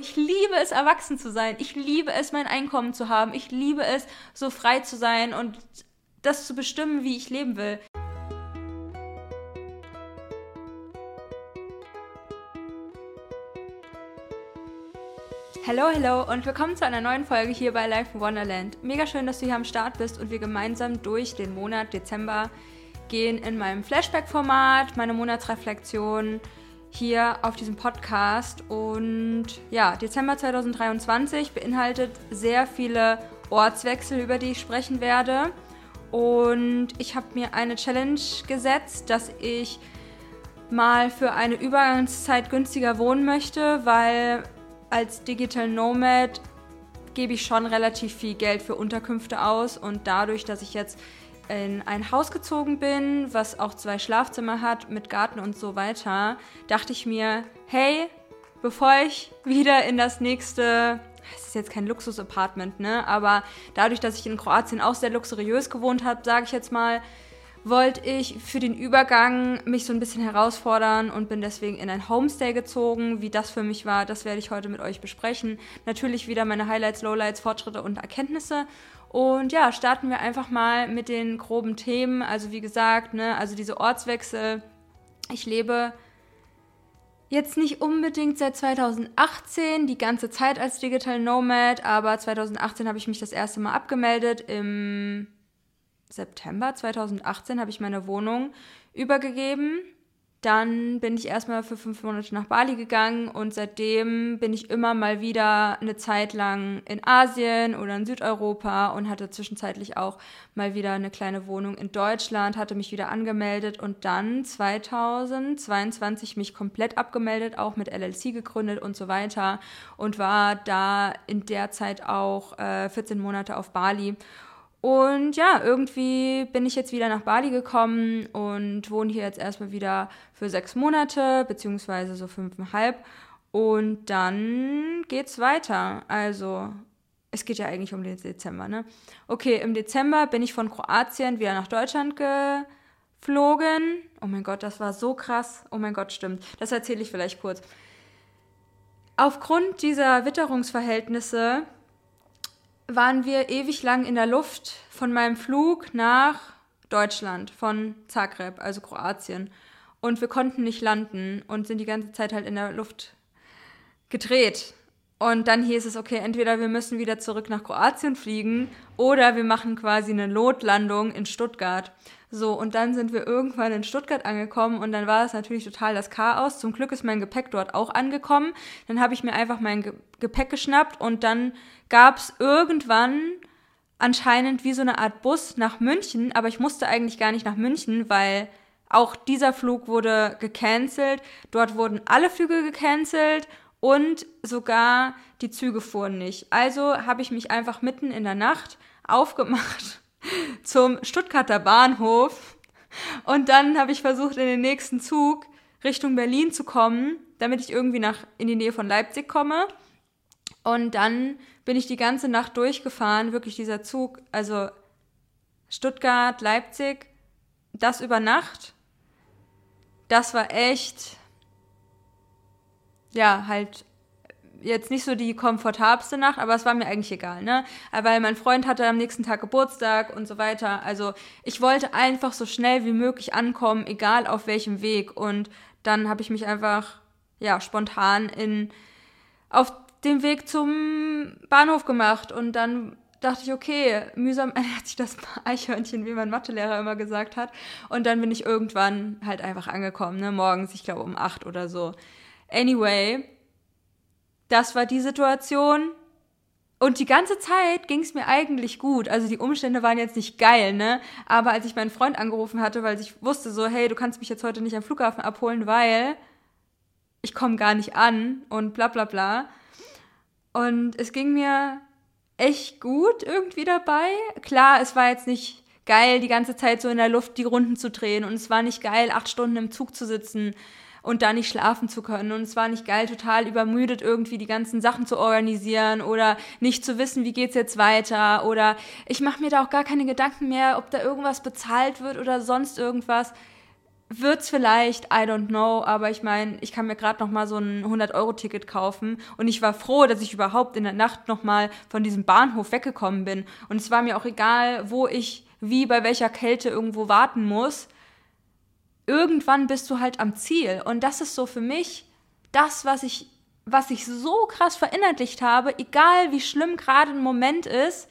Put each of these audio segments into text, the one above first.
Ich liebe es, erwachsen zu sein. Ich liebe es, mein Einkommen zu haben. Ich liebe es, so frei zu sein und das zu bestimmen, wie ich leben will. Hallo, hallo und willkommen zu einer neuen Folge hier bei Life in Wonderland. Mega schön, dass du hier am Start bist und wir gemeinsam durch den Monat Dezember gehen in meinem Flashback-Format, meine Monatsreflexion hier auf diesem Podcast. Und ja, Dezember 2023 beinhaltet sehr viele Ortswechsel, über die ich sprechen werde. Und ich habe mir eine Challenge gesetzt, dass ich mal für eine Übergangszeit günstiger wohnen möchte, weil als Digital Nomad gebe ich schon relativ viel Geld für Unterkünfte aus und dadurch, dass ich jetzt in ein Haus gezogen bin, was auch zwei Schlafzimmer hat mit Garten und so weiter, dachte ich mir, hey, bevor ich wieder in das nächste, es ist jetzt kein Luxus-Apartment, ne, aber dadurch, dass ich in Kroatien auch sehr luxuriös gewohnt habe, sage ich jetzt mal, wollte ich für den Übergang mich so ein bisschen herausfordern und bin deswegen in ein Homestay gezogen. Wie das für mich war, das werde ich heute mit euch besprechen. Natürlich wieder meine Highlights, Lowlights, Fortschritte und Erkenntnisse und ja, starten wir einfach mal mit den groben Themen. Also wie gesagt, ne, also diese Ortswechsel. Ich lebe jetzt nicht unbedingt seit 2018 die ganze Zeit als Digital Nomad, aber 2018 habe ich mich das erste Mal abgemeldet. Im September 2018 habe ich meine Wohnung übergegeben dann bin ich erstmal für fünf Monate nach Bali gegangen und seitdem bin ich immer mal wieder eine Zeit lang in Asien oder in Südeuropa und hatte zwischenzeitlich auch mal wieder eine kleine Wohnung in Deutschland, hatte mich wieder angemeldet und dann 2022 mich komplett abgemeldet, auch mit LLC gegründet und so weiter und war da in der Zeit auch äh, 14 Monate auf Bali und ja, irgendwie bin ich jetzt wieder nach Bali gekommen und wohne hier jetzt erstmal wieder für sechs Monate, beziehungsweise so fünfeinhalb. Und dann geht's weiter. Also, es geht ja eigentlich um den Dezember, ne? Okay, im Dezember bin ich von Kroatien wieder nach Deutschland geflogen. Oh mein Gott, das war so krass. Oh mein Gott, stimmt. Das erzähle ich vielleicht kurz. Aufgrund dieser Witterungsverhältnisse waren wir ewig lang in der Luft von meinem Flug nach Deutschland, von Zagreb, also Kroatien. Und wir konnten nicht landen und sind die ganze Zeit halt in der Luft gedreht. Und dann hieß es, okay, entweder wir müssen wieder zurück nach Kroatien fliegen oder wir machen quasi eine Notlandung in Stuttgart. So, und dann sind wir irgendwann in Stuttgart angekommen und dann war es natürlich total das Chaos. Zum Glück ist mein Gepäck dort auch angekommen. Dann habe ich mir einfach mein Ge Gepäck geschnappt und dann gab es irgendwann anscheinend wie so eine Art Bus nach München, aber ich musste eigentlich gar nicht nach München, weil auch dieser Flug wurde gecancelt. Dort wurden alle Flüge gecancelt und sogar die Züge fuhren nicht. Also habe ich mich einfach mitten in der Nacht aufgemacht zum Stuttgarter Bahnhof. Und dann habe ich versucht, in den nächsten Zug Richtung Berlin zu kommen, damit ich irgendwie nach, in die Nähe von Leipzig komme. Und dann bin ich die ganze Nacht durchgefahren, wirklich dieser Zug, also Stuttgart, Leipzig, das über Nacht. Das war echt, ja, halt jetzt nicht so die komfortabelste Nacht, aber es war mir eigentlich egal, ne? Weil mein Freund hatte am nächsten Tag Geburtstag und so weiter. Also ich wollte einfach so schnell wie möglich ankommen, egal auf welchem Weg. Und dann habe ich mich einfach, ja, spontan in, auf dem Weg zum Bahnhof gemacht und dann dachte ich, okay, mühsam ernährt sich das Eichhörnchen, wie mein Mathelehrer immer gesagt hat. Und dann bin ich irgendwann halt einfach angekommen, ne? morgens, ich glaube um acht oder so. Anyway, das war die Situation. Und die ganze Zeit ging es mir eigentlich gut. Also die Umstände waren jetzt nicht geil, ne? Aber als ich meinen Freund angerufen hatte, weil ich wusste so, hey, du kannst mich jetzt heute nicht am Flughafen abholen, weil ich komme gar nicht an und bla bla bla. Und es ging mir echt gut irgendwie dabei. Klar, es war jetzt nicht geil, die ganze Zeit so in der Luft die Runden zu drehen. Und es war nicht geil, acht Stunden im Zug zu sitzen und da nicht schlafen zu können. Und es war nicht geil, total übermüdet irgendwie die ganzen Sachen zu organisieren oder nicht zu wissen, wie geht's jetzt weiter. Oder ich mache mir da auch gar keine Gedanken mehr, ob da irgendwas bezahlt wird oder sonst irgendwas. wird's vielleicht, I don't know, aber ich meine, ich kann mir gerade noch mal so ein 100-Euro-Ticket kaufen und ich war froh, dass ich überhaupt in der Nacht noch mal von diesem Bahnhof weggekommen bin und es war mir auch egal, wo ich wie bei welcher Kälte irgendwo warten muss. Irgendwann bist du halt am Ziel und das ist so für mich das, was ich was ich so krass verinnerlicht habe, egal wie schlimm gerade ein Moment ist,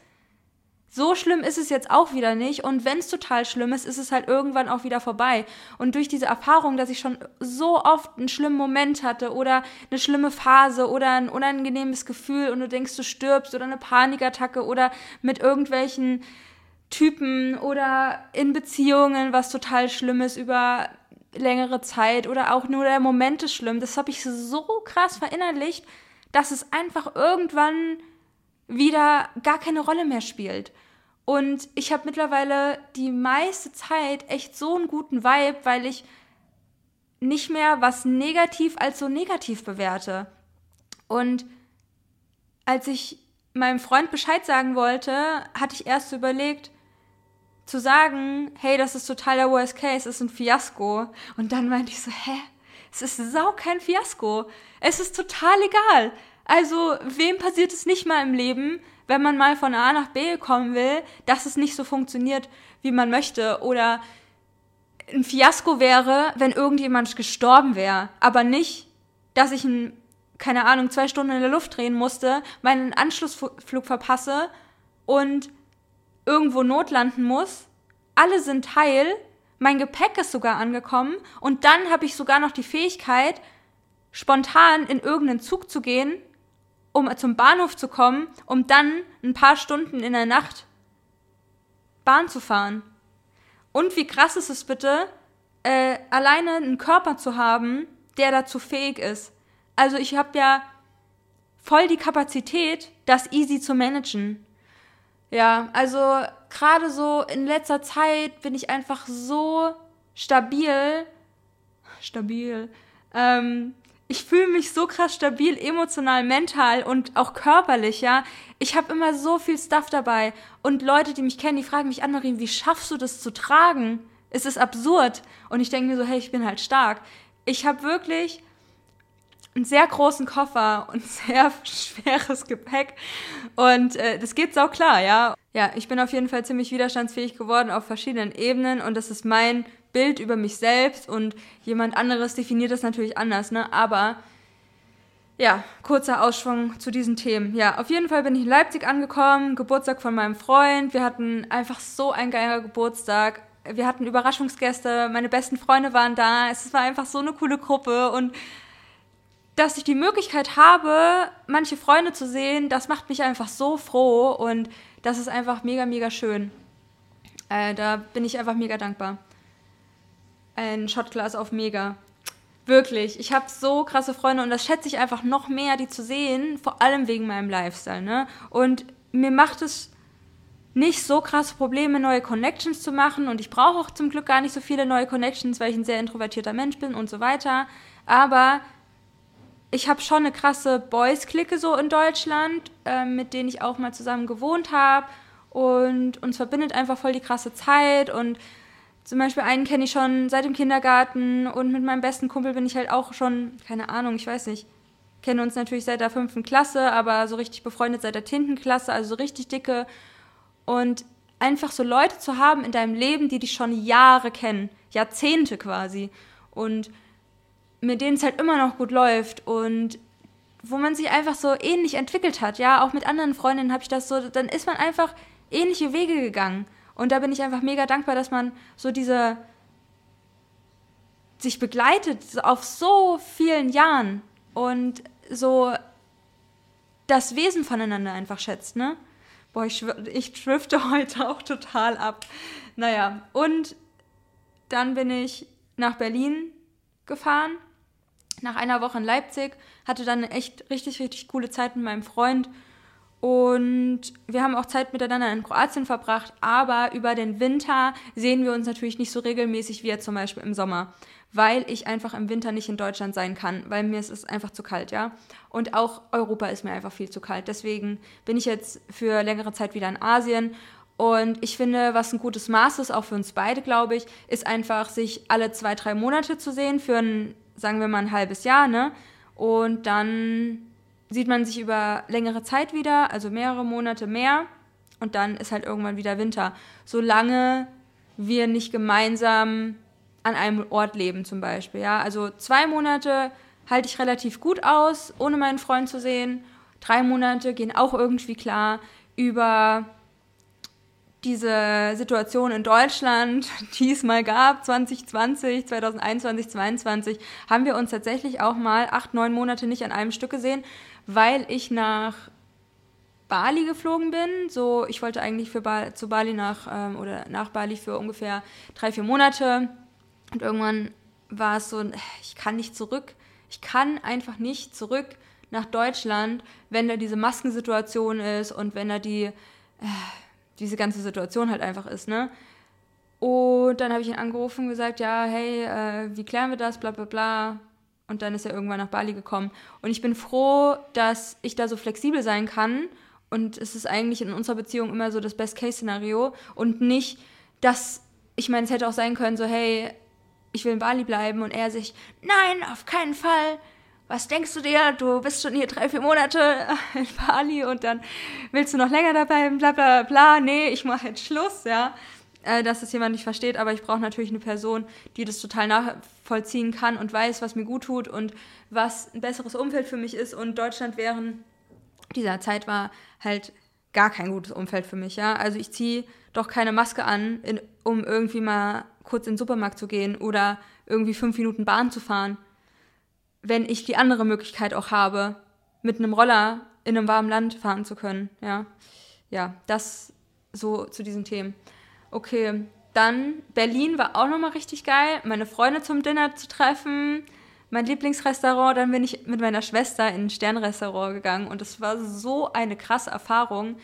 so schlimm ist es jetzt auch wieder nicht. Und wenn es total schlimm ist, ist es halt irgendwann auch wieder vorbei. Und durch diese Erfahrung, dass ich schon so oft einen schlimmen Moment hatte oder eine schlimme Phase oder ein unangenehmes Gefühl und du denkst, du stirbst oder eine Panikattacke oder mit irgendwelchen Typen oder in Beziehungen, was total schlimm ist über längere Zeit oder auch nur der Moment ist schlimm. Das habe ich so krass verinnerlicht, dass es einfach irgendwann wieder gar keine Rolle mehr spielt. Und ich habe mittlerweile die meiste Zeit echt so einen guten Vibe, weil ich nicht mehr was negativ als so negativ bewerte. Und als ich meinem Freund Bescheid sagen wollte, hatte ich erst überlegt, zu sagen, hey, das ist total der Worst Case, es ist ein Fiasko. Und dann meinte ich so, hä? Es ist sau kein Fiasko. Es ist total egal. Also, wem passiert es nicht mal im Leben, wenn man mal von A nach B kommen will, dass es nicht so funktioniert, wie man möchte? Oder ein Fiasko wäre, wenn irgendjemand gestorben wäre, aber nicht, dass ich ein, keine Ahnung, zwei Stunden in der Luft drehen musste, meinen Anschlussflug verpasse und irgendwo notlanden muss. Alle sind heil, mein Gepäck ist sogar angekommen und dann habe ich sogar noch die Fähigkeit, spontan in irgendeinen Zug zu gehen um zum Bahnhof zu kommen, um dann ein paar Stunden in der Nacht Bahn zu fahren. Und wie krass ist es bitte, äh, alleine einen Körper zu haben, der dazu fähig ist. Also ich habe ja voll die Kapazität, das easy zu managen. Ja, also gerade so in letzter Zeit bin ich einfach so stabil, stabil, ähm, ich fühle mich so krass stabil, emotional, mental und auch körperlich, ja. Ich habe immer so viel Stuff dabei. Und Leute, die mich kennen, die fragen mich an, Marien, wie schaffst du das zu tragen? Es ist absurd. Und ich denke mir so, hey, ich bin halt stark. Ich habe wirklich einen sehr großen Koffer und sehr schweres Gepäck. Und äh, das geht sau klar, ja. Ja, ich bin auf jeden Fall ziemlich widerstandsfähig geworden auf verschiedenen Ebenen und das ist mein Bild über mich selbst und jemand anderes definiert das natürlich anders, ne? Aber ja, kurzer Ausschwung zu diesen Themen. Ja, auf jeden Fall bin ich in Leipzig angekommen, Geburtstag von meinem Freund. Wir hatten einfach so ein geiler Geburtstag. Wir hatten Überraschungsgäste, meine besten Freunde waren da. Es war einfach so eine coole Gruppe und dass ich die Möglichkeit habe, manche Freunde zu sehen, das macht mich einfach so froh und das ist einfach mega, mega schön. Äh, da bin ich einfach mega dankbar ein Shotglas auf Mega. Wirklich, ich habe so krasse Freunde und das schätze ich einfach noch mehr, die zu sehen, vor allem wegen meinem Lifestyle. Ne? Und mir macht es nicht so krasse Probleme, neue Connections zu machen und ich brauche auch zum Glück gar nicht so viele neue Connections, weil ich ein sehr introvertierter Mensch bin und so weiter. Aber ich habe schon eine krasse Boys-Clique so in Deutschland, äh, mit denen ich auch mal zusammen gewohnt habe und uns verbindet einfach voll die krasse Zeit und zum Beispiel einen kenne ich schon seit dem Kindergarten und mit meinem besten Kumpel bin ich halt auch schon, keine Ahnung, ich weiß nicht, kennen uns natürlich seit der fünften Klasse, aber so richtig befreundet seit der Tintenklasse, also so richtig dicke. Und einfach so Leute zu haben in deinem Leben, die dich schon Jahre kennen, Jahrzehnte quasi. Und mit denen es halt immer noch gut läuft und wo man sich einfach so ähnlich entwickelt hat. Ja, auch mit anderen Freundinnen habe ich das so, dann ist man einfach ähnliche Wege gegangen. Und da bin ich einfach mega dankbar, dass man so diese sich begleitet auf so vielen Jahren und so das Wesen voneinander einfach schätzt, ne? Boah, ich, ich drifte heute auch total ab. Naja, und dann bin ich nach Berlin gefahren, nach einer Woche in Leipzig, hatte dann echt richtig, richtig coole Zeit mit meinem Freund und wir haben auch Zeit miteinander in Kroatien verbracht, aber über den Winter sehen wir uns natürlich nicht so regelmäßig wie jetzt zum Beispiel im Sommer, weil ich einfach im Winter nicht in Deutschland sein kann, weil mir ist es einfach zu kalt, ja. Und auch Europa ist mir einfach viel zu kalt. Deswegen bin ich jetzt für längere Zeit wieder in Asien Und ich finde, was ein gutes Maß ist, auch für uns beide, glaube ich, ist einfach, sich alle zwei, drei Monate zu sehen, für ein, sagen wir mal, ein halbes Jahr, ne? Und dann sieht man sich über längere Zeit wieder, also mehrere Monate mehr. Und dann ist halt irgendwann wieder Winter. Solange wir nicht gemeinsam an einem Ort leben, zum Beispiel. Ja? Also zwei Monate halte ich relativ gut aus, ohne meinen Freund zu sehen. Drei Monate gehen auch irgendwie klar. Über diese Situation in Deutschland, die es mal gab, 2020, 2021, 2022, haben wir uns tatsächlich auch mal acht, neun Monate nicht an einem Stück gesehen, weil ich nach Bali geflogen bin. So, ich wollte eigentlich für ba zu Bali nach ähm, oder nach Bali für ungefähr drei, vier Monate. Und irgendwann war es so, ich kann nicht zurück. Ich kann einfach nicht zurück nach Deutschland, wenn da diese Maskensituation ist und wenn da die äh, diese ganze Situation halt einfach ist, ne? Und dann habe ich ihn angerufen und gesagt, ja, hey, äh, wie klären wir das, bla bla bla. Und dann ist er irgendwann nach Bali gekommen. Und ich bin froh, dass ich da so flexibel sein kann. Und es ist eigentlich in unserer Beziehung immer so das Best-Case-Szenario. Und nicht, dass, ich meine, es hätte auch sein können, so, hey, ich will in Bali bleiben. Und er sich, nein, auf keinen Fall was denkst du dir? Du bist schon hier drei, vier Monate in Bali und dann willst du noch länger dabei, bla bla bla. Nee, ich mache jetzt Schluss, ja. Äh, dass das jemand nicht versteht, aber ich brauche natürlich eine Person, die das total nachvollziehen kann und weiß, was mir gut tut und was ein besseres Umfeld für mich ist. Und Deutschland während dieser Zeit war halt gar kein gutes Umfeld für mich, ja. Also ich ziehe doch keine Maske an, in, um irgendwie mal kurz in den Supermarkt zu gehen oder irgendwie fünf Minuten Bahn zu fahren wenn ich die andere Möglichkeit auch habe, mit einem Roller in einem warmen Land fahren zu können. Ja, ja das so zu diesen Themen. Okay, dann Berlin war auch nochmal richtig geil, meine Freunde zum Dinner zu treffen. Mein Lieblingsrestaurant, dann bin ich mit meiner Schwester in ein Sternrestaurant gegangen und es war so eine krasse Erfahrung.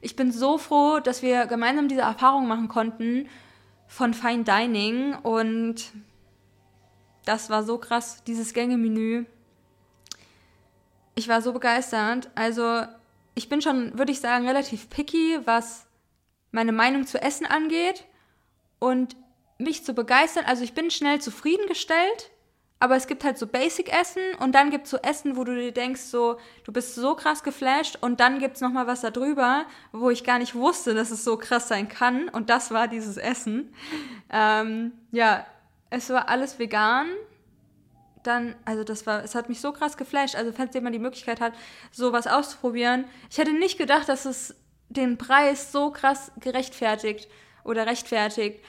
Ich bin so froh, dass wir gemeinsam diese Erfahrung machen konnten von Fine Dining und das war so krass, dieses Gängemenü. Ich war so begeistert. Also, ich bin schon, würde ich sagen, relativ picky, was meine Meinung zu Essen angeht. Und mich zu begeistern, also ich bin schnell zufriedengestellt, aber es gibt halt so Basic-Essen und dann gibt es so Essen, wo du dir denkst, so, du bist so krass geflasht und dann gibt es nochmal was da drüber, wo ich gar nicht wusste, dass es so krass sein kann und das war dieses Essen. Ähm, ja, es war alles vegan. Dann, also das war, es hat mich so krass geflasht. Also falls jemand die Möglichkeit hat, sowas auszuprobieren. Ich hätte nicht gedacht, dass es den Preis so krass gerechtfertigt oder rechtfertigt.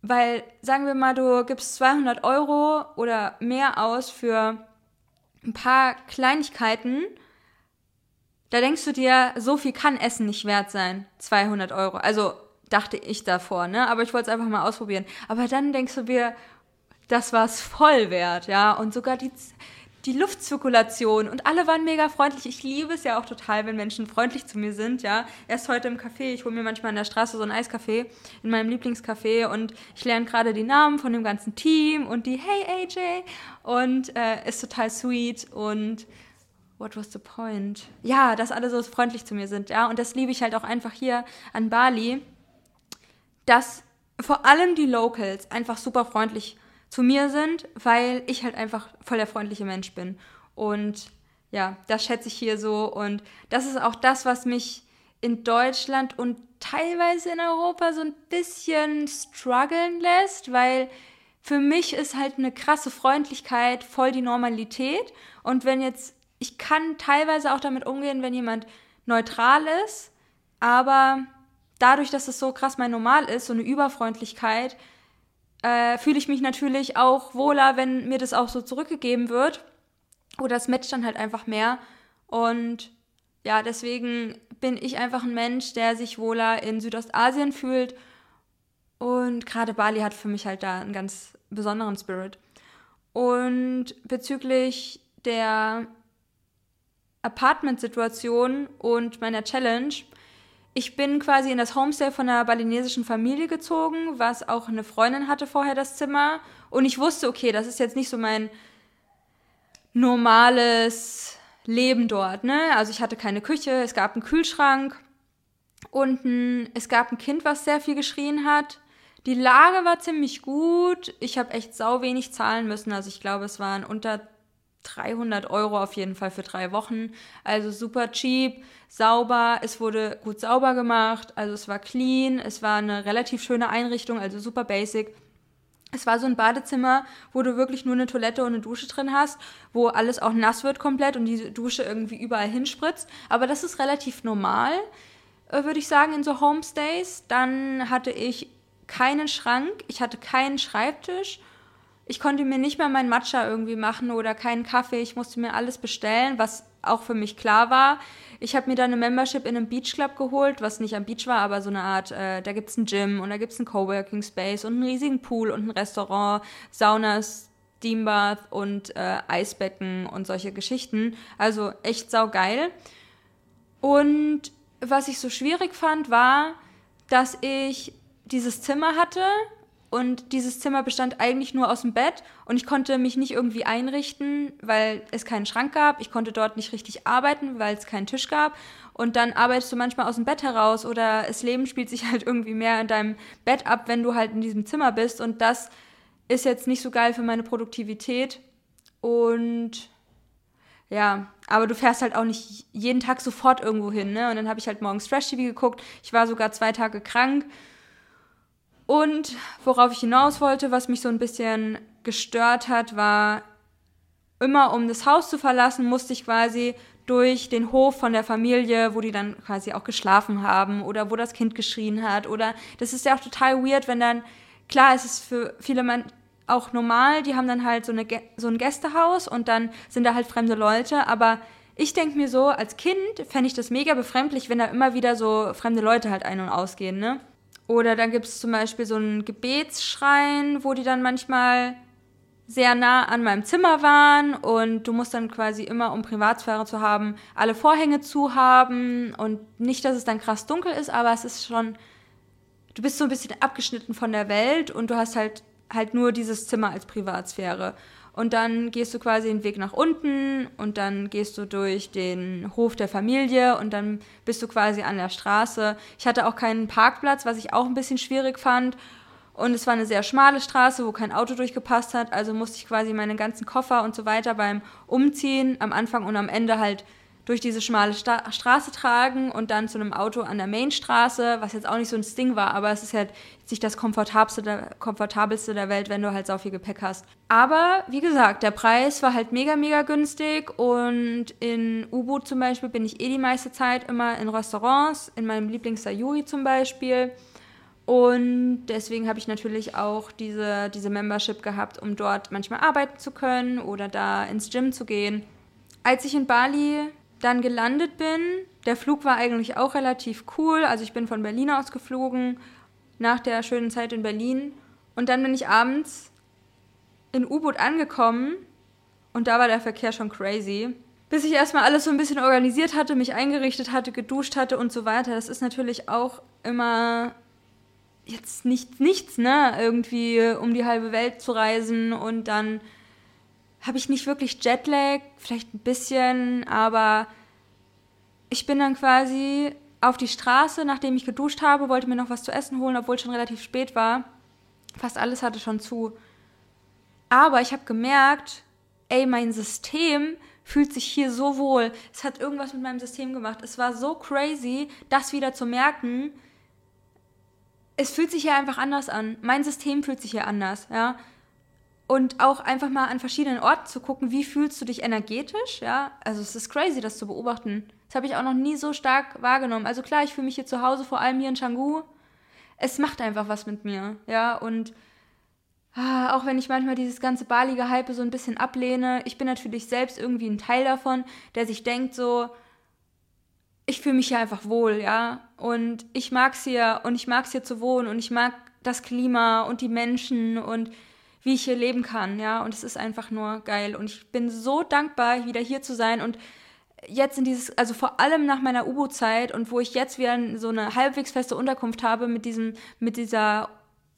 Weil, sagen wir mal, du gibst 200 Euro oder mehr aus für ein paar Kleinigkeiten. Da denkst du dir, so viel kann Essen nicht wert sein. 200 Euro. Also dachte ich davor, ne? Aber ich wollte es einfach mal ausprobieren. Aber dann denkst du dir, das war es voll wert, ja? Und sogar die, die Luftzirkulation und alle waren mega freundlich. Ich liebe es ja auch total, wenn Menschen freundlich zu mir sind, ja. Erst heute im Café, ich hole mir manchmal an der Straße so ein Eiscafé in meinem Lieblingscafé und ich lerne gerade die Namen von dem ganzen Team und die Hey AJ und äh, ist total sweet und what was the point? Ja, dass alle so freundlich zu mir sind, ja. Und das liebe ich halt auch einfach hier an Bali dass vor allem die Locals einfach super freundlich zu mir sind, weil ich halt einfach voll der freundliche Mensch bin. Und ja, das schätze ich hier so. Und das ist auch das, was mich in Deutschland und teilweise in Europa so ein bisschen strugglen lässt, weil für mich ist halt eine krasse Freundlichkeit voll die Normalität. Und wenn jetzt, ich kann teilweise auch damit umgehen, wenn jemand neutral ist, aber dadurch, dass es so krass mein Normal ist, so eine Überfreundlichkeit, äh, fühle ich mich natürlich auch wohler, wenn mir das auch so zurückgegeben wird. Oder es matcht dann halt einfach mehr. Und ja, deswegen bin ich einfach ein Mensch, der sich wohler in Südostasien fühlt. Und gerade Bali hat für mich halt da einen ganz besonderen Spirit. Und bezüglich der Apartment-Situation und meiner Challenge ich bin quasi in das Homestay von einer balinesischen Familie gezogen, was auch eine Freundin hatte vorher das Zimmer. Und ich wusste, okay, das ist jetzt nicht so mein normales Leben dort. Ne? Also ich hatte keine Küche, es gab einen Kühlschrank. unten. Es gab ein Kind, was sehr viel geschrien hat. Die Lage war ziemlich gut. Ich habe echt sau wenig zahlen müssen. Also ich glaube, es waren unter 300 Euro auf jeden Fall für drei Wochen. Also super cheap, sauber. Es wurde gut sauber gemacht. Also es war clean. Es war eine relativ schöne Einrichtung, also super basic. Es war so ein Badezimmer, wo du wirklich nur eine Toilette und eine Dusche drin hast, wo alles auch nass wird komplett und die Dusche irgendwie überall hinspritzt. Aber das ist relativ normal, äh, würde ich sagen, in so Homestays. Dann hatte ich keinen Schrank, ich hatte keinen Schreibtisch. Ich konnte mir nicht mal meinen Matcha irgendwie machen oder keinen Kaffee. Ich musste mir alles bestellen, was auch für mich klar war. Ich habe mir dann eine Membership in einem Beach Club geholt, was nicht am Beach war, aber so eine Art, äh, da gibt es ein Gym und da gibt es einen Coworking Space und einen riesigen Pool und ein Restaurant, Saunas, Steambath und äh, Eisbecken und solche Geschichten. Also echt saugeil. Und was ich so schwierig fand, war, dass ich dieses Zimmer hatte und dieses Zimmer bestand eigentlich nur aus dem Bett und ich konnte mich nicht irgendwie einrichten, weil es keinen Schrank gab. Ich konnte dort nicht richtig arbeiten, weil es keinen Tisch gab. Und dann arbeitest du manchmal aus dem Bett heraus oder das Leben spielt sich halt irgendwie mehr in deinem Bett ab, wenn du halt in diesem Zimmer bist. Und das ist jetzt nicht so geil für meine Produktivität. Und ja, aber du fährst halt auch nicht jeden Tag sofort irgendwo hin, ne? Und dann habe ich halt morgens Trash-TV geguckt. Ich war sogar zwei Tage krank und worauf ich hinaus wollte, was mich so ein bisschen gestört hat, war, immer um das Haus zu verlassen, musste ich quasi durch den Hof von der Familie, wo die dann quasi auch geschlafen haben oder wo das Kind geschrien hat oder das ist ja auch total weird, wenn dann klar, es ist für viele Menschen auch normal, die haben dann halt so, eine, so ein Gästehaus und dann sind da halt fremde Leute, aber ich denke mir so, als Kind fände ich das mega befremdlich, wenn da immer wieder so fremde Leute halt ein- und ausgehen, ne? Oder dann gibt es zum Beispiel so einen Gebetsschrein, wo die dann manchmal sehr nah an meinem Zimmer waren und du musst dann quasi immer, um Privatsphäre zu haben, alle Vorhänge zu haben. Und nicht, dass es dann krass dunkel ist, aber es ist schon, du bist so ein bisschen abgeschnitten von der Welt und du hast halt halt nur dieses Zimmer als Privatsphäre und dann gehst du quasi den Weg nach unten und dann gehst du durch den Hof der Familie und dann bist du quasi an der Straße. Ich hatte auch keinen Parkplatz, was ich auch ein bisschen schwierig fand. Und es war eine sehr schmale Straße, wo kein Auto durchgepasst hat. Also musste ich quasi meine ganzen Koffer und so weiter beim Umziehen am Anfang und am Ende halt durch diese schmale Sta Straße tragen und dann zu einem Auto an der Mainstraße, was jetzt auch nicht so ein Ding war, aber es ist halt nicht das komfortabelste der, komfortabelste der Welt, wenn du halt so viel Gepäck hast. Aber wie gesagt, der Preis war halt mega, mega günstig und in U-Boot zum Beispiel bin ich eh die meiste Zeit immer in Restaurants, in meinem Lieblings-Sayuri zum Beispiel. Und deswegen habe ich natürlich auch diese, diese Membership gehabt, um dort manchmal arbeiten zu können oder da ins Gym zu gehen. Als ich in Bali dann gelandet bin. Der Flug war eigentlich auch relativ cool. Also ich bin von Berlin aus geflogen, nach der schönen Zeit in Berlin. Und dann bin ich abends in U-Boot angekommen und da war der Verkehr schon crazy. Bis ich erstmal alles so ein bisschen organisiert hatte, mich eingerichtet hatte, geduscht hatte und so weiter. Das ist natürlich auch immer jetzt nicht, nichts, ne? Irgendwie um die halbe Welt zu reisen und dann habe ich nicht wirklich Jetlag, vielleicht ein bisschen, aber ich bin dann quasi auf die Straße, nachdem ich geduscht habe, wollte mir noch was zu essen holen, obwohl es schon relativ spät war. Fast alles hatte schon zu. Aber ich habe gemerkt, ey, mein System fühlt sich hier so wohl. Es hat irgendwas mit meinem System gemacht. Es war so crazy, das wieder zu merken. Es fühlt sich hier einfach anders an. Mein System fühlt sich hier anders, ja und auch einfach mal an verschiedenen Orten zu gucken, wie fühlst du dich energetisch, ja? Also es ist crazy, das zu beobachten. Das habe ich auch noch nie so stark wahrgenommen. Also klar, ich fühle mich hier zu Hause, vor allem hier in Canggu. Es macht einfach was mit mir, ja? Und ah, auch wenn ich manchmal dieses ganze balige Hype so ein bisschen ablehne, ich bin natürlich selbst irgendwie ein Teil davon, der sich denkt so, ich fühle mich hier einfach wohl, ja? Und ich mag es hier und ich mag es hier zu wohnen und ich mag das Klima und die Menschen und wie ich hier leben kann, ja. Und es ist einfach nur geil. Und ich bin so dankbar, wieder hier zu sein und jetzt in dieses, also vor allem nach meiner U-Boot-Zeit und wo ich jetzt wieder so eine halbwegs feste Unterkunft habe mit diesem, mit dieser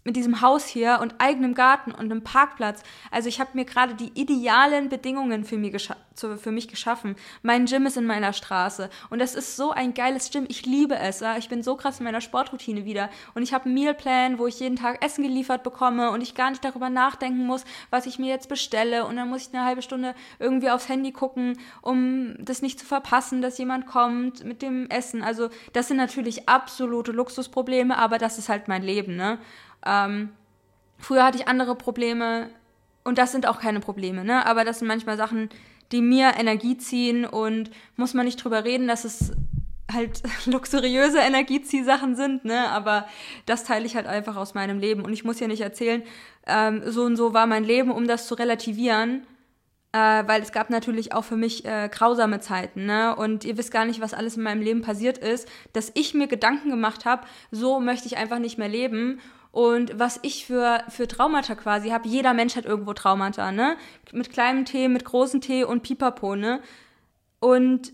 mit diesem Haus hier und eigenem Garten und einem Parkplatz. Also ich habe mir gerade die idealen Bedingungen für, mich für mich geschaffen. Mein Gym ist in meiner Straße und das ist so ein geiles Gym. Ich liebe es. Ja? Ich bin so krass in meiner Sportroutine wieder und ich habe einen Mealplan, wo ich jeden Tag Essen geliefert bekomme und ich gar nicht darüber nachdenken muss, was ich mir jetzt bestelle und dann muss ich eine halbe Stunde irgendwie aufs Handy gucken, um das nicht zu verpassen, dass jemand kommt mit dem Essen. Also das sind natürlich absolute Luxusprobleme, aber das ist halt mein Leben, ne? Ähm, früher hatte ich andere Probleme und das sind auch keine Probleme, ne? Aber das sind manchmal Sachen, die mir Energie ziehen und muss man nicht drüber reden, dass es halt luxuriöse Energieziehsachen sind, ne? Aber das teile ich halt einfach aus meinem Leben und ich muss ja nicht erzählen, ähm, so und so war mein Leben, um das zu relativieren. Äh, weil es gab natürlich auch für mich äh, grausame Zeiten, ne? Und ihr wisst gar nicht, was alles in meinem Leben passiert ist, dass ich mir Gedanken gemacht habe, so möchte ich einfach nicht mehr leben und was ich für, für Traumata quasi habe. Jeder Mensch hat irgendwo Traumata, ne? Mit kleinem T, mit großem T und Pipapo, ne? Und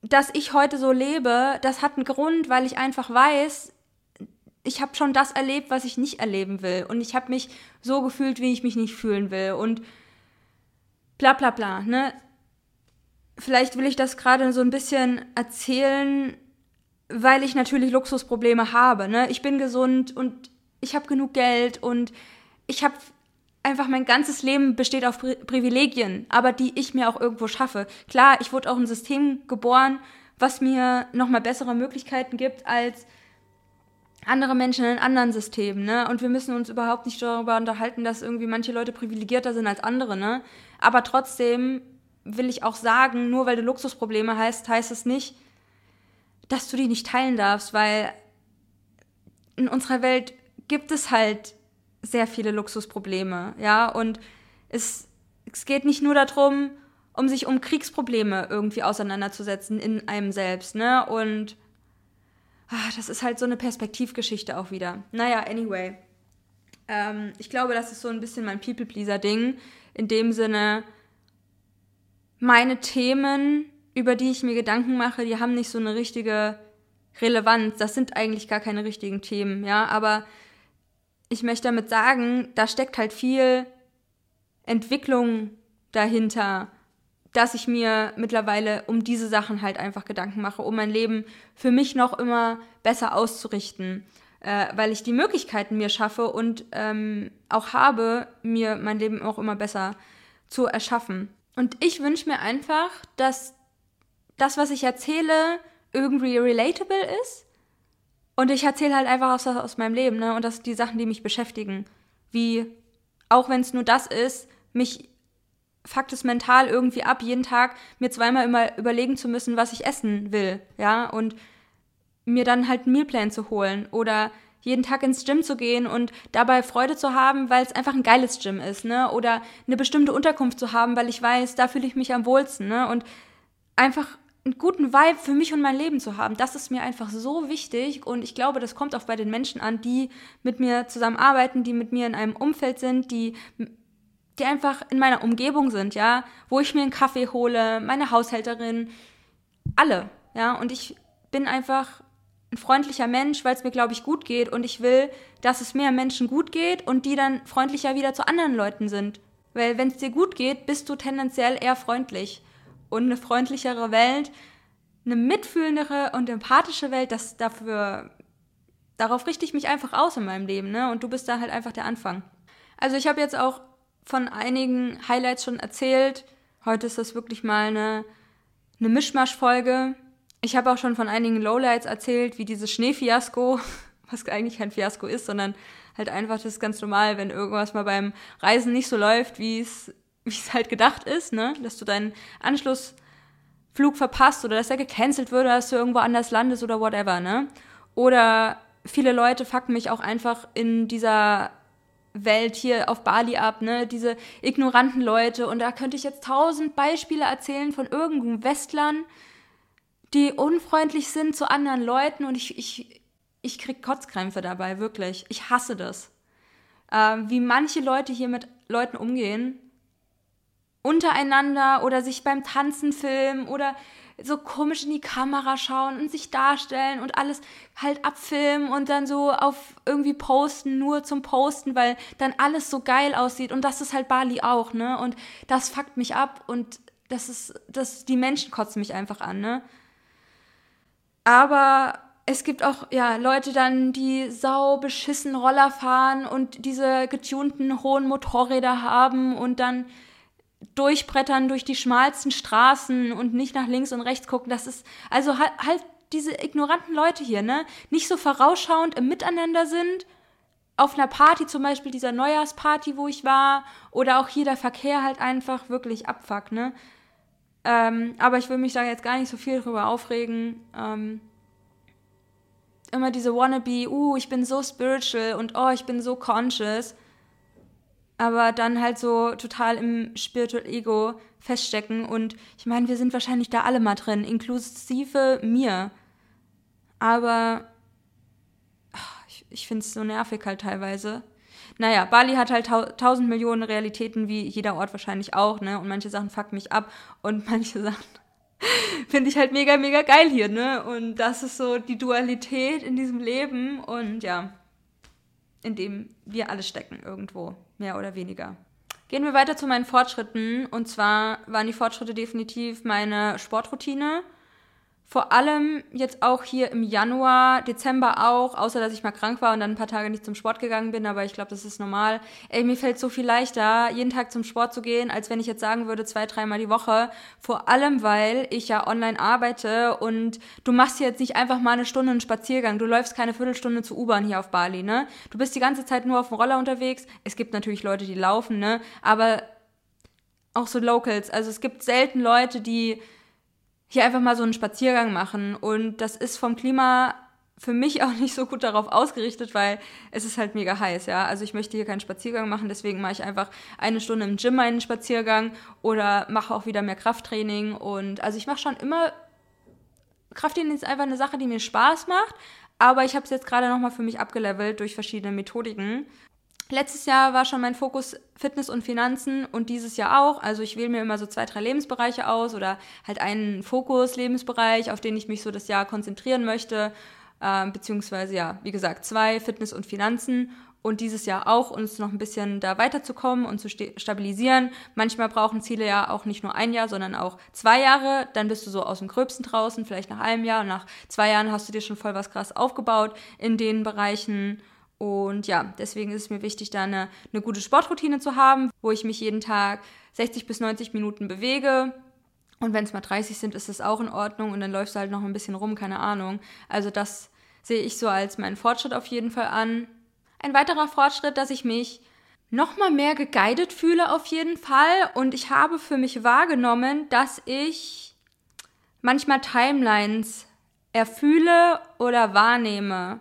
dass ich heute so lebe, das hat einen Grund, weil ich einfach weiß, ich habe schon das erlebt, was ich nicht erleben will. Und ich habe mich so gefühlt, wie ich mich nicht fühlen will. Und bla bla bla, ne? Vielleicht will ich das gerade so ein bisschen erzählen, weil ich natürlich Luxusprobleme habe, ne? Ich bin gesund und ich habe genug Geld und ich habe einfach mein ganzes Leben besteht auf Pri Privilegien, aber die ich mir auch irgendwo schaffe. Klar, ich wurde auch in ein System geboren, was mir nochmal bessere Möglichkeiten gibt als andere Menschen in anderen Systemen, ne? Und wir müssen uns überhaupt nicht darüber unterhalten, dass irgendwie manche Leute privilegierter sind als andere, ne? Aber trotzdem will ich auch sagen, nur weil du Luxusprobleme hast, heißt es nicht, dass du die nicht teilen darfst, weil in unserer Welt gibt es halt sehr viele Luxusprobleme, ja, und es, es geht nicht nur darum, um sich um Kriegsprobleme irgendwie auseinanderzusetzen in einem selbst, ne, und ach, das ist halt so eine Perspektivgeschichte auch wieder. Naja, anyway. Ähm, ich glaube, das ist so ein bisschen mein People-Pleaser-Ding, in dem Sinne, meine Themen, über die ich mir Gedanken mache, die haben nicht so eine richtige Relevanz. Das sind eigentlich gar keine richtigen Themen, ja, aber ich möchte damit sagen, da steckt halt viel Entwicklung dahinter, dass ich mir mittlerweile um diese Sachen halt einfach Gedanken mache, um mein Leben für mich noch immer besser auszurichten, äh, weil ich die Möglichkeiten mir schaffe und ähm, auch habe, mir mein Leben auch immer besser zu erschaffen. Und ich wünsche mir einfach, dass das, was ich erzähle, irgendwie relatable ist und ich erzähle halt einfach aus, aus meinem Leben, ne? Und das sind die Sachen, die mich beschäftigen. Wie, auch wenn es nur das ist, mich fuckt es mental irgendwie ab, jeden Tag mir zweimal immer überlegen zu müssen, was ich essen will, ja? Und mir dann halt einen Mealplan zu holen oder jeden Tag ins Gym zu gehen und dabei Freude zu haben, weil es einfach ein geiles Gym ist, ne? Oder eine bestimmte Unterkunft zu haben, weil ich weiß, da fühle ich mich am wohlsten, ne? Und einfach einen guten Vibe für mich und mein Leben zu haben. Das ist mir einfach so wichtig und ich glaube, das kommt auch bei den Menschen an, die mit mir zusammenarbeiten, die mit mir in einem Umfeld sind, die die einfach in meiner Umgebung sind, ja, wo ich mir einen Kaffee hole, meine Haushälterin, alle, ja, und ich bin einfach ein freundlicher Mensch, weil es mir, glaube ich, gut geht und ich will, dass es mehr Menschen gut geht und die dann freundlicher wieder zu anderen Leuten sind. Weil wenn es dir gut geht, bist du tendenziell eher freundlich und eine freundlichere Welt, eine mitfühlendere und empathische Welt, das dafür, darauf richte ich mich einfach aus in meinem Leben, ne? Und du bist da halt einfach der Anfang. Also ich habe jetzt auch von einigen Highlights schon erzählt. Heute ist das wirklich mal eine, eine Mischmasch-Folge. Ich habe auch schon von einigen Lowlights erzählt, wie dieses Schneefiasko, was eigentlich kein Fiasko ist, sondern halt einfach das ist ganz normal, wenn irgendwas mal beim Reisen nicht so läuft, wie es wie es halt gedacht ist, ne? Dass du deinen Anschlussflug verpasst oder dass er gecancelt wird oder dass du irgendwo anders landest oder whatever, ne? Oder viele Leute fucken mich auch einfach in dieser Welt hier auf Bali ab, ne? Diese ignoranten Leute. Und da könnte ich jetzt tausend Beispiele erzählen von irgendeinem Westlern, die unfreundlich sind zu anderen Leuten und ich, ich, ich krieg Kotzkrämpfe dabei, wirklich. Ich hasse das. Ähm, wie manche Leute hier mit Leuten umgehen, untereinander oder sich beim Tanzen filmen oder so komisch in die Kamera schauen und sich darstellen und alles halt abfilmen und dann so auf irgendwie posten, nur zum Posten, weil dann alles so geil aussieht. Und das ist halt Bali auch, ne? Und das fuckt mich ab und das ist, das, die Menschen kotzen mich einfach an, ne? Aber es gibt auch ja Leute dann, die sau beschissen Roller fahren und diese getunten hohen Motorräder haben und dann durchbrettern durch die schmalsten Straßen und nicht nach links und rechts gucken. Das ist also halt, halt diese ignoranten Leute hier, ne? Nicht so vorausschauend im Miteinander sind. Auf einer Party, zum Beispiel dieser Neujahrsparty, wo ich war, oder auch hier der Verkehr halt einfach wirklich abfuckt, ne? Ähm, aber ich will mich da jetzt gar nicht so viel drüber aufregen. Ähm, immer diese Wannabe, uh, ich bin so spiritual und oh, ich bin so conscious aber dann halt so total im Spiritual Ego feststecken. Und ich meine, wir sind wahrscheinlich da alle mal drin, inklusive mir. Aber ich, ich finde es so nervig halt teilweise. Naja, Bali hat halt tausend Millionen Realitäten, wie jeder Ort wahrscheinlich auch, ne? Und manche Sachen fucken mich ab und manche Sachen finde ich halt mega, mega geil hier, ne? Und das ist so die Dualität in diesem Leben und ja in dem wir alle stecken irgendwo, mehr oder weniger. Gehen wir weiter zu meinen Fortschritten. Und zwar waren die Fortschritte definitiv meine Sportroutine. Vor allem jetzt auch hier im Januar, Dezember auch, außer dass ich mal krank war und dann ein paar Tage nicht zum Sport gegangen bin, aber ich glaube, das ist normal. Ey, mir fällt so viel leichter, jeden Tag zum Sport zu gehen, als wenn ich jetzt sagen würde, zwei, dreimal die Woche. Vor allem, weil ich ja online arbeite und du machst jetzt nicht einfach mal eine Stunde einen Spaziergang. Du läufst keine Viertelstunde zur U-Bahn hier auf Bali, ne? Du bist die ganze Zeit nur auf dem Roller unterwegs. Es gibt natürlich Leute, die laufen, ne? Aber auch so Locals. Also es gibt selten Leute, die hier einfach mal so einen Spaziergang machen. Und das ist vom Klima für mich auch nicht so gut darauf ausgerichtet, weil es ist halt mega heiß, ja. Also ich möchte hier keinen Spaziergang machen, deswegen mache ich einfach eine Stunde im Gym meinen Spaziergang oder mache auch wieder mehr Krafttraining. Und also ich mache schon immer. Krafttraining ist einfach eine Sache, die mir Spaß macht, aber ich habe es jetzt gerade nochmal für mich abgelevelt durch verschiedene Methodiken. Letztes Jahr war schon mein Fokus Fitness und Finanzen und dieses Jahr auch. Also ich wähle mir immer so zwei, drei Lebensbereiche aus oder halt einen Fokus-Lebensbereich, auf den ich mich so das Jahr konzentrieren möchte. Äh, beziehungsweise ja, wie gesagt, zwei, Fitness und Finanzen. Und dieses Jahr auch, uns noch ein bisschen da weiterzukommen und zu stabilisieren. Manchmal brauchen Ziele ja auch nicht nur ein Jahr, sondern auch zwei Jahre. Dann bist du so aus dem Gröbsten draußen, vielleicht nach einem Jahr. Und nach zwei Jahren hast du dir schon voll was krass aufgebaut in den Bereichen. Und ja, deswegen ist es mir wichtig, da eine, eine gute Sportroutine zu haben, wo ich mich jeden Tag 60 bis 90 Minuten bewege. Und wenn es mal 30 sind, ist das auch in Ordnung. Und dann läufst du halt noch ein bisschen rum, keine Ahnung. Also das sehe ich so als meinen Fortschritt auf jeden Fall an. Ein weiterer Fortschritt, dass ich mich noch mal mehr geguided fühle auf jeden Fall. Und ich habe für mich wahrgenommen, dass ich manchmal Timelines erfühle oder wahrnehme.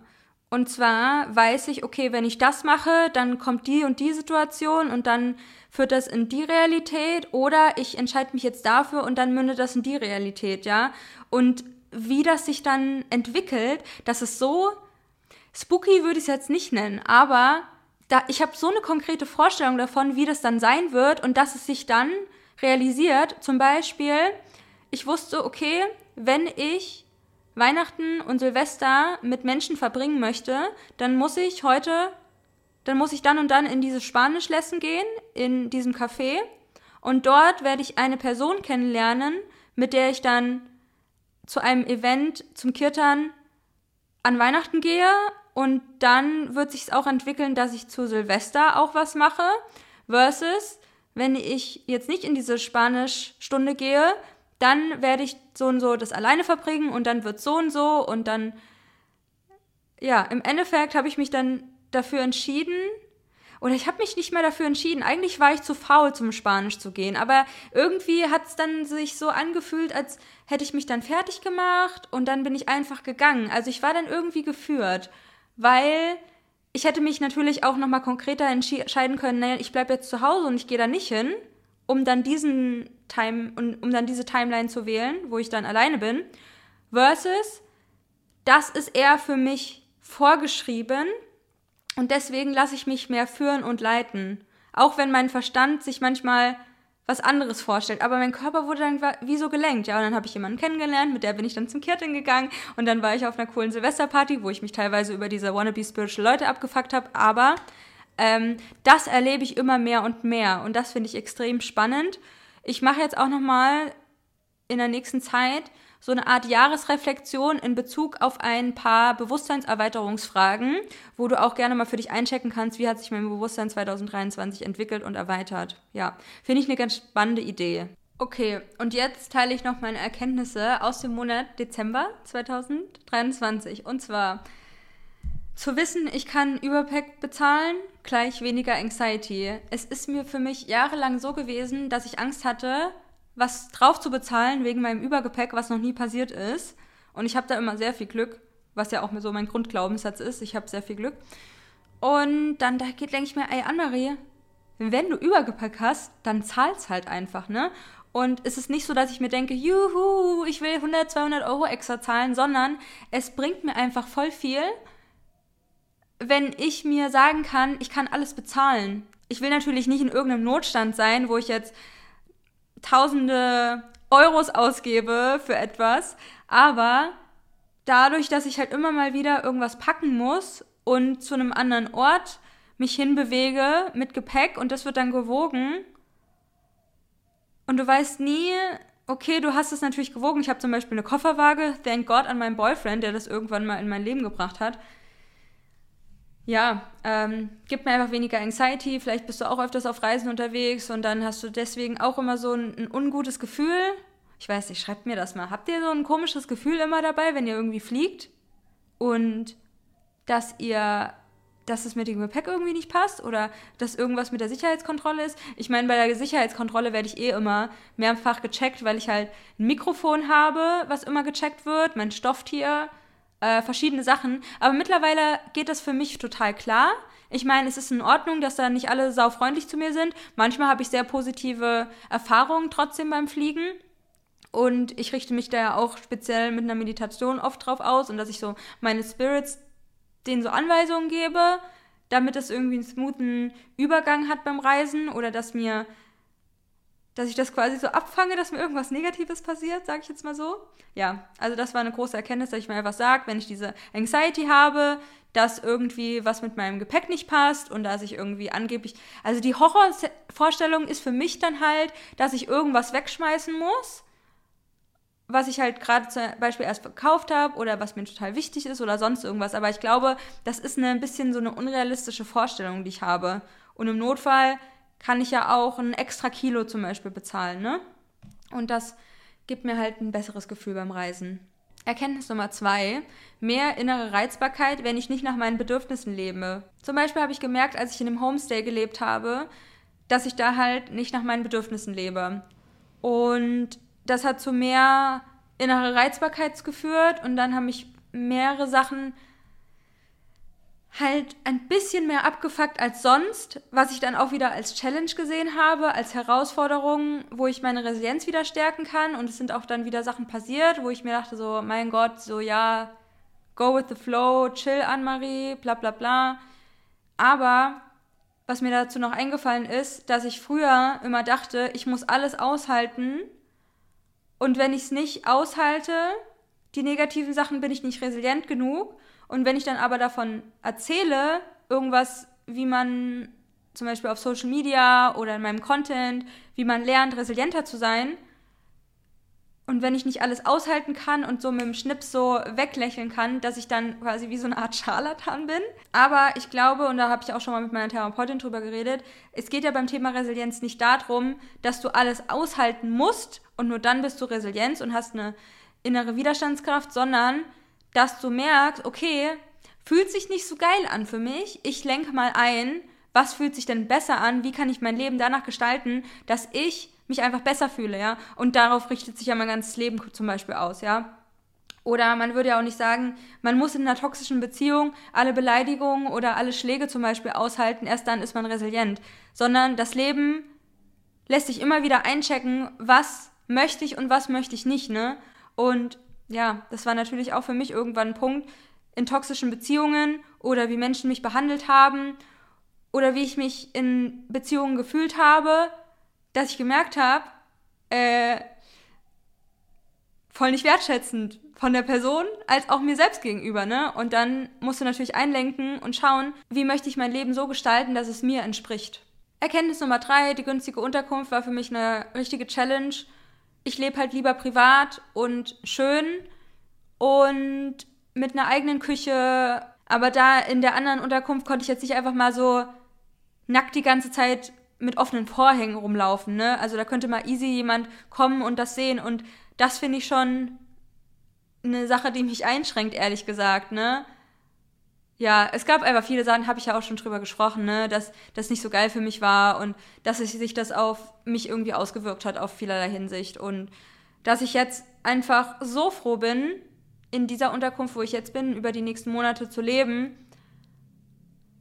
Und zwar weiß ich, okay, wenn ich das mache, dann kommt die und die Situation und dann führt das in die Realität oder ich entscheide mich jetzt dafür und dann mündet das in die Realität, ja. Und wie das sich dann entwickelt, das ist so spooky würde ich es jetzt nicht nennen, aber da, ich habe so eine konkrete Vorstellung davon, wie das dann sein wird und dass es sich dann realisiert. Zum Beispiel, ich wusste, okay, wenn ich Weihnachten und Silvester mit Menschen verbringen möchte, dann muss ich heute, dann muss ich dann und dann in diese Spanischlessen gehen, in diesem Café. Und dort werde ich eine Person kennenlernen, mit der ich dann zu einem Event zum Kirtan an Weihnachten gehe. Und dann wird sich auch entwickeln, dass ich zu Silvester auch was mache. Versus, wenn ich jetzt nicht in diese Spanischstunde gehe, dann werde ich so und so das alleine verbringen und dann wird so und so und dann, ja, im Endeffekt habe ich mich dann dafür entschieden, oder ich habe mich nicht mehr dafür entschieden. Eigentlich war ich zu faul, zum Spanisch zu gehen. Aber irgendwie hat es dann sich so angefühlt, als hätte ich mich dann fertig gemacht und dann bin ich einfach gegangen. Also ich war dann irgendwie geführt, weil ich hätte mich natürlich auch nochmal konkreter entscheiden können, naja, ich bleibe jetzt zu Hause und ich gehe da nicht hin um dann diesen Time, um, um dann diese Timeline zu wählen, wo ich dann alleine bin, versus das ist eher für mich vorgeschrieben und deswegen lasse ich mich mehr führen und leiten. Auch wenn mein Verstand sich manchmal was anderes vorstellt. Aber mein Körper wurde dann wie so gelenkt. Ja, und dann habe ich jemanden kennengelernt, mit der bin ich dann zum Kirtin gegangen. Und dann war ich auf einer coolen Silvesterparty, wo ich mich teilweise über diese wannabe spiritual Leute abgefuckt habe. Aber ähm, das erlebe ich immer mehr und mehr. Und das finde ich extrem spannend. Ich mache jetzt auch nochmal in der nächsten Zeit so eine Art Jahresreflexion in Bezug auf ein paar Bewusstseinserweiterungsfragen, wo du auch gerne mal für dich einchecken kannst, wie hat sich mein Bewusstsein 2023 entwickelt und erweitert. Ja, finde ich eine ganz spannende Idee. Okay, und jetzt teile ich noch meine Erkenntnisse aus dem Monat Dezember 2023. Und zwar zu wissen, ich kann Überpack bezahlen, gleich weniger Anxiety. Es ist mir für mich jahrelang so gewesen, dass ich Angst hatte, was drauf zu bezahlen wegen meinem Übergepäck, was noch nie passiert ist. Und ich habe da immer sehr viel Glück, was ja auch so mein Grundglaubenssatz ist. Ich habe sehr viel Glück. Und dann da geht, denke ich mir, ey, Anne-Marie, wenn du Übergepäck hast, dann zahl's halt einfach, ne? Und es ist nicht so, dass ich mir denke, juhu, ich will 100, 200 Euro extra zahlen, sondern es bringt mir einfach voll viel, wenn ich mir sagen kann, ich kann alles bezahlen. Ich will natürlich nicht in irgendeinem Notstand sein, wo ich jetzt tausende Euros ausgebe für etwas, aber dadurch, dass ich halt immer mal wieder irgendwas packen muss und zu einem anderen Ort mich hinbewege mit Gepäck und das wird dann gewogen und du weißt nie, okay, du hast es natürlich gewogen. Ich habe zum Beispiel eine Kofferwaage, thank God an meinen Boyfriend, der das irgendwann mal in mein Leben gebracht hat ja, ähm, gibt mir einfach weniger Anxiety. Vielleicht bist du auch öfters auf Reisen unterwegs und dann hast du deswegen auch immer so ein, ein ungutes Gefühl. Ich weiß nicht, schreibt mir das mal. Habt ihr so ein komisches Gefühl immer dabei, wenn ihr irgendwie fliegt und dass ihr, dass es mit dem Gepäck irgendwie nicht passt oder dass irgendwas mit der Sicherheitskontrolle ist? Ich meine, bei der Sicherheitskontrolle werde ich eh immer mehrfach gecheckt, weil ich halt ein Mikrofon habe, was immer gecheckt wird, mein Stofftier äh, verschiedene Sachen. Aber mittlerweile geht das für mich total klar. Ich meine, es ist in Ordnung, dass da nicht alle saufreundlich zu mir sind. Manchmal habe ich sehr positive Erfahrungen trotzdem beim Fliegen. Und ich richte mich da ja auch speziell mit einer Meditation oft drauf aus und dass ich so meine Spirits denen so Anweisungen gebe, damit es irgendwie einen smoothen Übergang hat beim Reisen oder dass mir dass ich das quasi so abfange, dass mir irgendwas Negatives passiert, sage ich jetzt mal so. Ja, also das war eine große Erkenntnis, dass ich mir einfach sage, wenn ich diese Anxiety habe, dass irgendwie was mit meinem Gepäck nicht passt und dass ich irgendwie angeblich, also die Horrorvorstellung ist für mich dann halt, dass ich irgendwas wegschmeißen muss, was ich halt gerade zum Beispiel erst verkauft habe oder was mir total wichtig ist oder sonst irgendwas. Aber ich glaube, das ist ein bisschen so eine unrealistische Vorstellung, die ich habe. Und im Notfall kann ich ja auch ein extra Kilo zum Beispiel bezahlen, ne? Und das gibt mir halt ein besseres Gefühl beim Reisen. Erkenntnis Nummer zwei, mehr innere Reizbarkeit, wenn ich nicht nach meinen Bedürfnissen lebe. Zum Beispiel habe ich gemerkt, als ich in einem Homestay gelebt habe, dass ich da halt nicht nach meinen Bedürfnissen lebe. Und das hat zu mehr innere Reizbarkeit geführt und dann haben mich mehrere Sachen halt ein bisschen mehr abgefuckt als sonst, was ich dann auch wieder als Challenge gesehen habe, als Herausforderung, wo ich meine Resilienz wieder stärken kann. Und es sind auch dann wieder Sachen passiert, wo ich mir dachte, so, mein Gott, so ja, go with the flow, chill Anne-Marie, bla bla bla. Aber was mir dazu noch eingefallen ist, dass ich früher immer dachte, ich muss alles aushalten. Und wenn ich es nicht aushalte, die negativen Sachen, bin ich nicht resilient genug. Und wenn ich dann aber davon erzähle, irgendwas, wie man zum Beispiel auf Social Media oder in meinem Content, wie man lernt, resilienter zu sein, und wenn ich nicht alles aushalten kann und so mit dem Schnips so weglächeln kann, dass ich dann quasi wie so eine Art Scharlatan bin. Aber ich glaube, und da habe ich auch schon mal mit meiner Therapeutin drüber geredet, es geht ja beim Thema Resilienz nicht darum, dass du alles aushalten musst und nur dann bist du Resilienz und hast eine innere Widerstandskraft, sondern dass du merkst, okay, fühlt sich nicht so geil an für mich. Ich lenke mal ein, was fühlt sich denn besser an? Wie kann ich mein Leben danach gestalten, dass ich mich einfach besser fühle, ja? Und darauf richtet sich ja mein ganzes Leben zum Beispiel aus, ja? Oder man würde ja auch nicht sagen, man muss in einer toxischen Beziehung alle Beleidigungen oder alle Schläge zum Beispiel aushalten, erst dann ist man resilient. Sondern das Leben lässt sich immer wieder einchecken, was möchte ich und was möchte ich nicht, ne? Und ja, das war natürlich auch für mich irgendwann ein Punkt in toxischen Beziehungen oder wie Menschen mich behandelt haben oder wie ich mich in Beziehungen gefühlt habe, dass ich gemerkt habe, äh, voll nicht wertschätzend von der Person als auch mir selbst gegenüber, ne? Und dann musst du natürlich einlenken und schauen, wie möchte ich mein Leben so gestalten, dass es mir entspricht. Erkenntnis Nummer drei, die günstige Unterkunft war für mich eine richtige Challenge. Ich lebe halt lieber privat und schön und mit einer eigenen Küche. Aber da in der anderen Unterkunft konnte ich jetzt nicht einfach mal so nackt die ganze Zeit mit offenen Vorhängen rumlaufen, ne? Also da könnte mal easy jemand kommen und das sehen und das finde ich schon eine Sache, die mich einschränkt, ehrlich gesagt, ne? Ja, es gab einfach viele Sachen, habe ich ja auch schon drüber gesprochen, ne, dass das nicht so geil für mich war und dass sich das auf mich irgendwie ausgewirkt hat auf vielerlei Hinsicht und dass ich jetzt einfach so froh bin, in dieser Unterkunft, wo ich jetzt bin, über die nächsten Monate zu leben.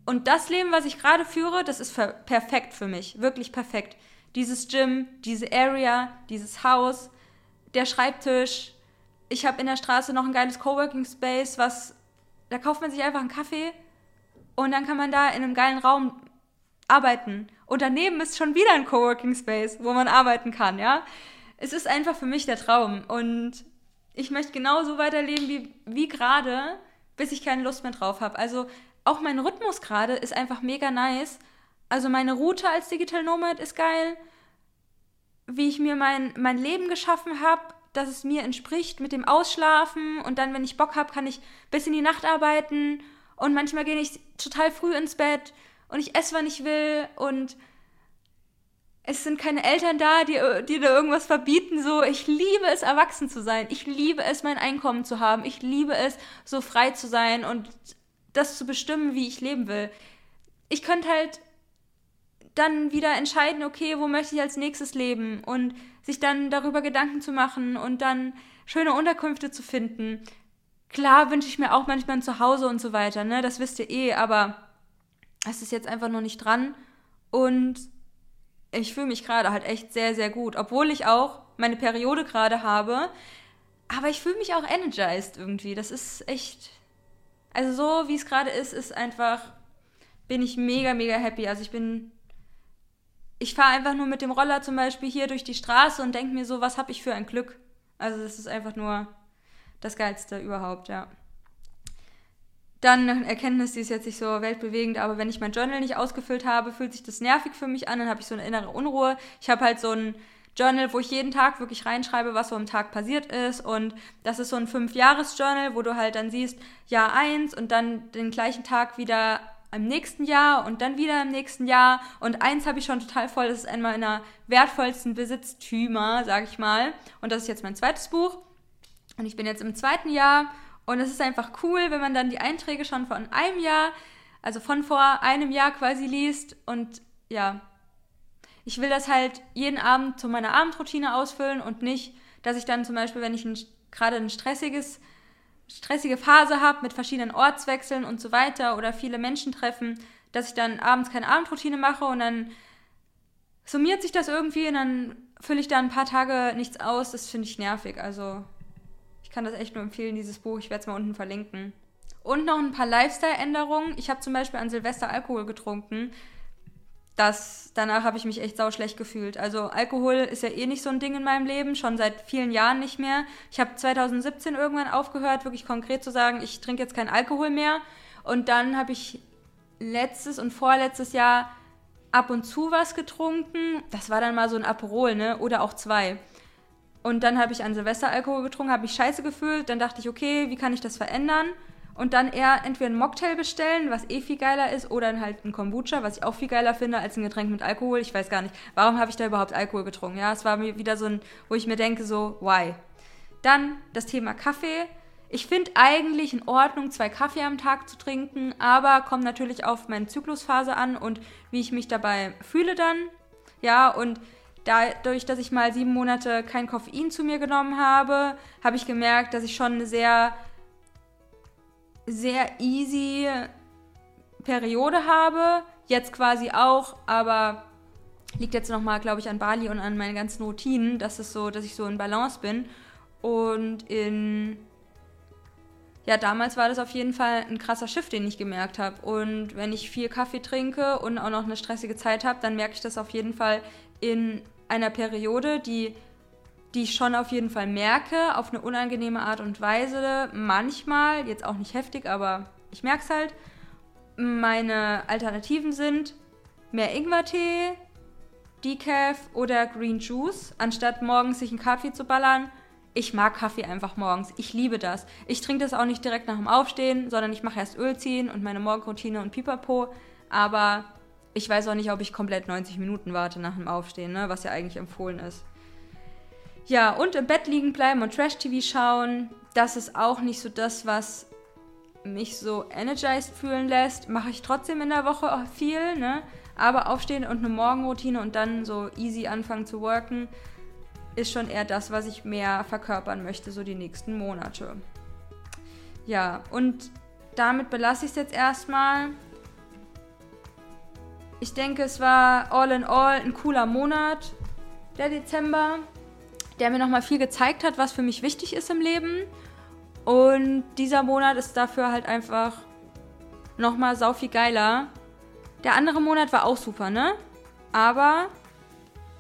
Und das Leben, was ich gerade führe, das ist perfekt für mich, wirklich perfekt. Dieses Gym, diese Area, dieses Haus, der Schreibtisch. Ich habe in der Straße noch ein geiles Coworking Space, was da kauft man sich einfach einen Kaffee und dann kann man da in einem geilen Raum arbeiten. Und daneben ist schon wieder ein Coworking Space, wo man arbeiten kann, ja. Es ist einfach für mich der Traum und ich möchte genauso weiterleben wie, wie gerade, bis ich keine Lust mehr drauf habe. Also auch mein Rhythmus gerade ist einfach mega nice. Also meine Route als Digital Nomad ist geil wie ich mir mein, mein Leben geschaffen habe, dass es mir entspricht mit dem Ausschlafen und dann, wenn ich Bock habe, kann ich bis in die Nacht arbeiten und manchmal gehe ich total früh ins Bett und ich esse, wann ich will und es sind keine Eltern da, die, die da irgendwas verbieten. So, ich liebe es, erwachsen zu sein. Ich liebe es, mein Einkommen zu haben. Ich liebe es, so frei zu sein und das zu bestimmen, wie ich leben will. Ich könnte halt dann wieder entscheiden, okay, wo möchte ich als nächstes leben und sich dann darüber Gedanken zu machen und dann schöne Unterkünfte zu finden. Klar wünsche ich mir auch manchmal ein Zuhause und so weiter, ne? Das wisst ihr eh, aber es ist jetzt einfach noch nicht dran und ich fühle mich gerade halt echt sehr, sehr gut, obwohl ich auch meine Periode gerade habe, aber ich fühle mich auch energized irgendwie. Das ist echt, also so wie es gerade ist, ist einfach, bin ich mega, mega happy. Also ich bin ich fahre einfach nur mit dem Roller zum Beispiel hier durch die Straße und denke mir so, was habe ich für ein Glück. Also das ist einfach nur das Geilste überhaupt, ja. Dann eine Erkenntnis, die ist jetzt nicht so weltbewegend, aber wenn ich mein Journal nicht ausgefüllt habe, fühlt sich das nervig für mich an, dann habe ich so eine innere Unruhe. Ich habe halt so ein Journal, wo ich jeden Tag wirklich reinschreibe, was so am Tag passiert ist. Und das ist so ein Fünf-Jahres-Journal, wo du halt dann siehst, Jahr eins und dann den gleichen Tag wieder im nächsten Jahr und dann wieder im nächsten Jahr. Und eins habe ich schon total voll, das ist einer meiner wertvollsten Besitztümer, sage ich mal. Und das ist jetzt mein zweites Buch. Und ich bin jetzt im zweiten Jahr. Und es ist einfach cool, wenn man dann die Einträge schon von einem Jahr, also von vor einem Jahr quasi liest. Und ja, ich will das halt jeden Abend zu meiner Abendroutine ausfüllen und nicht, dass ich dann zum Beispiel, wenn ich gerade ein stressiges stressige Phase habe mit verschiedenen Ortswechseln und so weiter oder viele Menschen treffen, dass ich dann abends keine Abendroutine mache und dann summiert sich das irgendwie und dann fülle ich da ein paar Tage nichts aus. Das finde ich nervig. Also ich kann das echt nur empfehlen, dieses Buch. Ich werde es mal unten verlinken. Und noch ein paar Lifestyle-Änderungen. Ich habe zum Beispiel an Silvester Alkohol getrunken das, danach habe ich mich echt sauschlecht gefühlt. Also Alkohol ist ja eh nicht so ein Ding in meinem Leben, schon seit vielen Jahren nicht mehr. Ich habe 2017 irgendwann aufgehört, wirklich konkret zu sagen, ich trinke jetzt keinen Alkohol mehr. Und dann habe ich letztes und vorletztes Jahr ab und zu was getrunken. Das war dann mal so ein Aperol, ne? Oder auch zwei. Und dann habe ich an Silvester Alkohol getrunken, habe mich scheiße gefühlt. Dann dachte ich, okay, wie kann ich das verändern? Und dann eher entweder einen Mocktail bestellen, was eh viel geiler ist, oder halt einen Kombucha, was ich auch viel geiler finde als ein Getränk mit Alkohol. Ich weiß gar nicht, warum habe ich da überhaupt Alkohol getrunken? Ja, es war mir wieder so ein, wo ich mir denke, so, why? Dann das Thema Kaffee. Ich finde eigentlich in Ordnung, zwei Kaffee am Tag zu trinken, aber kommt natürlich auf meine Zyklusphase an und wie ich mich dabei fühle dann. Ja, und dadurch, dass ich mal sieben Monate kein Koffein zu mir genommen habe, habe ich gemerkt, dass ich schon eine sehr sehr easy Periode habe. Jetzt quasi auch, aber liegt jetzt nochmal, glaube ich, an Bali und an meinen ganzen Routinen, dass es so, dass ich so in Balance bin. Und in ja, damals war das auf jeden Fall ein krasser Shift, den ich gemerkt habe. Und wenn ich viel Kaffee trinke und auch noch eine stressige Zeit habe, dann merke ich das auf jeden Fall in einer Periode, die, die ich schon auf jeden Fall merke, auf eine unangenehme Art und Weise. Manchmal, jetzt auch nicht heftig, aber ich merke es halt. Meine Alternativen sind mehr Ingwertee, Decaf oder Green Juice, anstatt morgens sich einen Kaffee zu ballern. Ich mag Kaffee einfach morgens. Ich liebe das. Ich trinke das auch nicht direkt nach dem Aufstehen, sondern ich mache erst Öl ziehen und meine Morgenroutine und Pipapo. Aber ich weiß auch nicht, ob ich komplett 90 Minuten warte nach dem Aufstehen, ne? was ja eigentlich empfohlen ist. Ja, und im Bett liegen bleiben und Trash-TV schauen, das ist auch nicht so das, was mich so energized fühlen lässt. Mache ich trotzdem in der Woche auch viel, ne? Aber aufstehen und eine Morgenroutine und dann so easy anfangen zu worken, ist schon eher das, was ich mehr verkörpern möchte, so die nächsten Monate. Ja, und damit belasse ich es jetzt erstmal. Ich denke, es war all in all ein cooler Monat, der Dezember, der mir nochmal viel gezeigt hat, was für mich wichtig ist im Leben. Und dieser Monat ist dafür halt einfach nochmal sau viel geiler. Der andere Monat war auch super, ne? Aber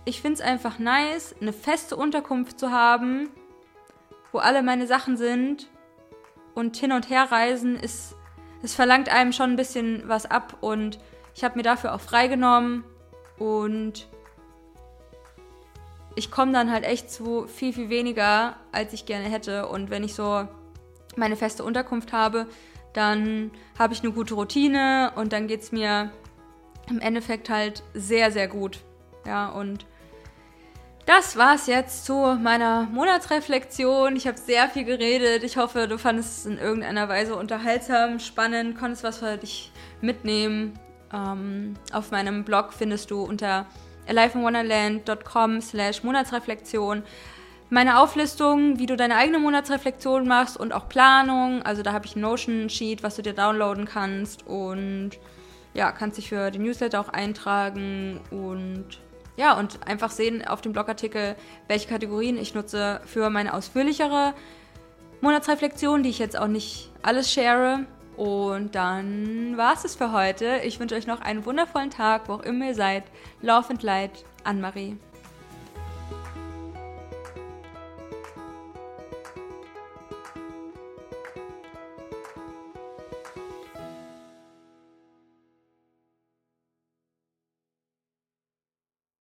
ich finde es einfach nice, eine feste Unterkunft zu haben, wo alle meine Sachen sind. Und hin und her reisen ist, es verlangt einem schon ein bisschen was ab und ich habe mir dafür auch freigenommen und ich komme dann halt echt zu viel, viel weniger, als ich gerne hätte. Und wenn ich so meine feste Unterkunft habe, dann habe ich eine gute Routine und dann geht es mir im Endeffekt halt sehr, sehr gut. Ja, und das war's jetzt zu meiner Monatsreflexion. Ich habe sehr viel geredet. Ich hoffe, du fandest es in irgendeiner Weise unterhaltsam, spannend, konntest was für dich mitnehmen. Ähm, auf meinem Blog findest du unter aliveinwonderland.com slash Monatsreflexion meine Auflistung, wie du deine eigene Monatsreflexion machst und auch Planung. Also da habe ich ein Notion-Sheet, was du dir downloaden kannst und ja, kannst dich für den Newsletter auch eintragen und ja, und einfach sehen auf dem Blogartikel, welche Kategorien ich nutze für meine ausführlichere Monatsreflexion, die ich jetzt auch nicht alles share. Und dann war es es für heute. Ich wünsche euch noch einen wundervollen Tag, wo auch immer ihr seid. And Light, Anne-Marie.